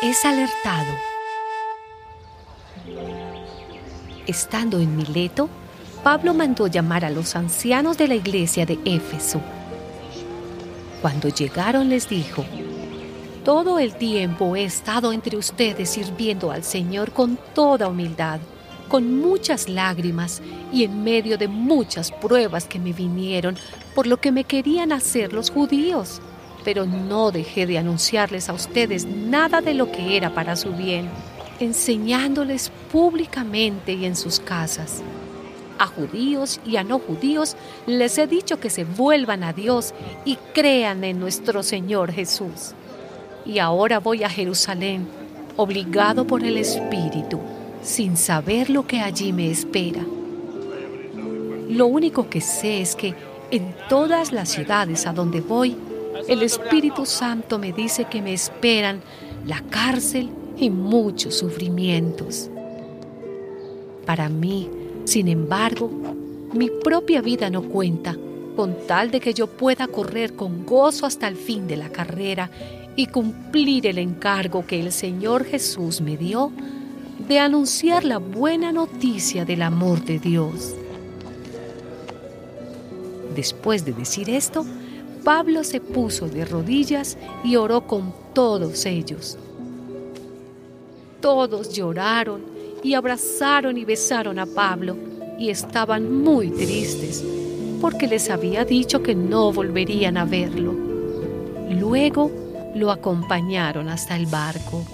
es alertado. Estando en Mileto, Pablo mandó llamar a los ancianos de la iglesia de Éfeso. Cuando llegaron les dijo, todo el tiempo he estado entre ustedes sirviendo al Señor con toda humildad, con muchas lágrimas y en medio de muchas pruebas que me vinieron por lo que me querían hacer los judíos. Pero no dejé de anunciarles a ustedes nada de lo que era para su bien, enseñándoles públicamente y en sus casas. A judíos y a no judíos les he dicho que se vuelvan a Dios y crean en nuestro Señor Jesús y ahora voy a Jerusalén, obligado por el Espíritu, sin saber lo que allí me espera. Lo único que sé es que en todas las ciudades a donde voy, el Espíritu Santo me dice que me esperan la cárcel y muchos sufrimientos. Para mí, sin embargo, mi propia vida no cuenta, con tal de que yo pueda correr con gozo hasta el fin de la carrera y cumplir el encargo que el Señor Jesús me dio de anunciar la buena noticia del amor de Dios. Después de decir esto, Pablo se puso de rodillas y oró con todos ellos. Todos lloraron y abrazaron y besaron a Pablo y estaban muy tristes porque les había dicho que no volverían a verlo. Luego lo acompañaron hasta el barco.